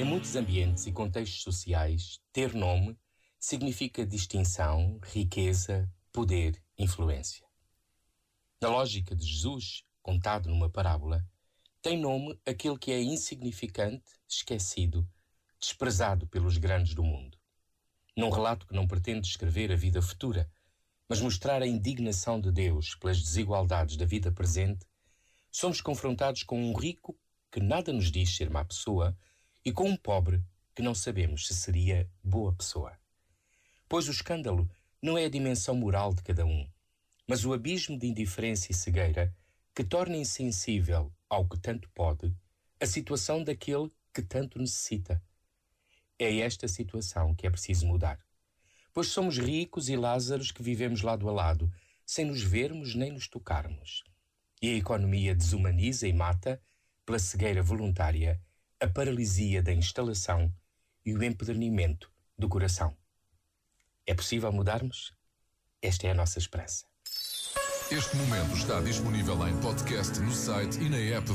Em muitos ambientes e contextos sociais, ter nome significa distinção, riqueza, poder, influência. Na lógica de Jesus, contado numa parábola, tem nome aquele que é insignificante, esquecido, desprezado pelos grandes do mundo. Num relato que não pretende descrever a vida futura, mas mostrar a indignação de Deus pelas desigualdades da vida presente, somos confrontados com um rico que nada nos diz ser má pessoa e com um pobre que não sabemos se seria boa pessoa. Pois o escândalo não é a dimensão moral de cada um, mas o abismo de indiferença e cegueira que torna insensível ao que tanto pode a situação daquele que tanto necessita. É esta situação que é preciso mudar. Pois somos ricos e Lázaros que vivemos lado a lado, sem nos vermos nem nos tocarmos. E a economia desumaniza e mata, pela cegueira voluntária, a paralisia da instalação e o empedernimento do coração. É possível mudarmos? Esta é a nossa esperança. Este momento está disponível em podcast no site e na app da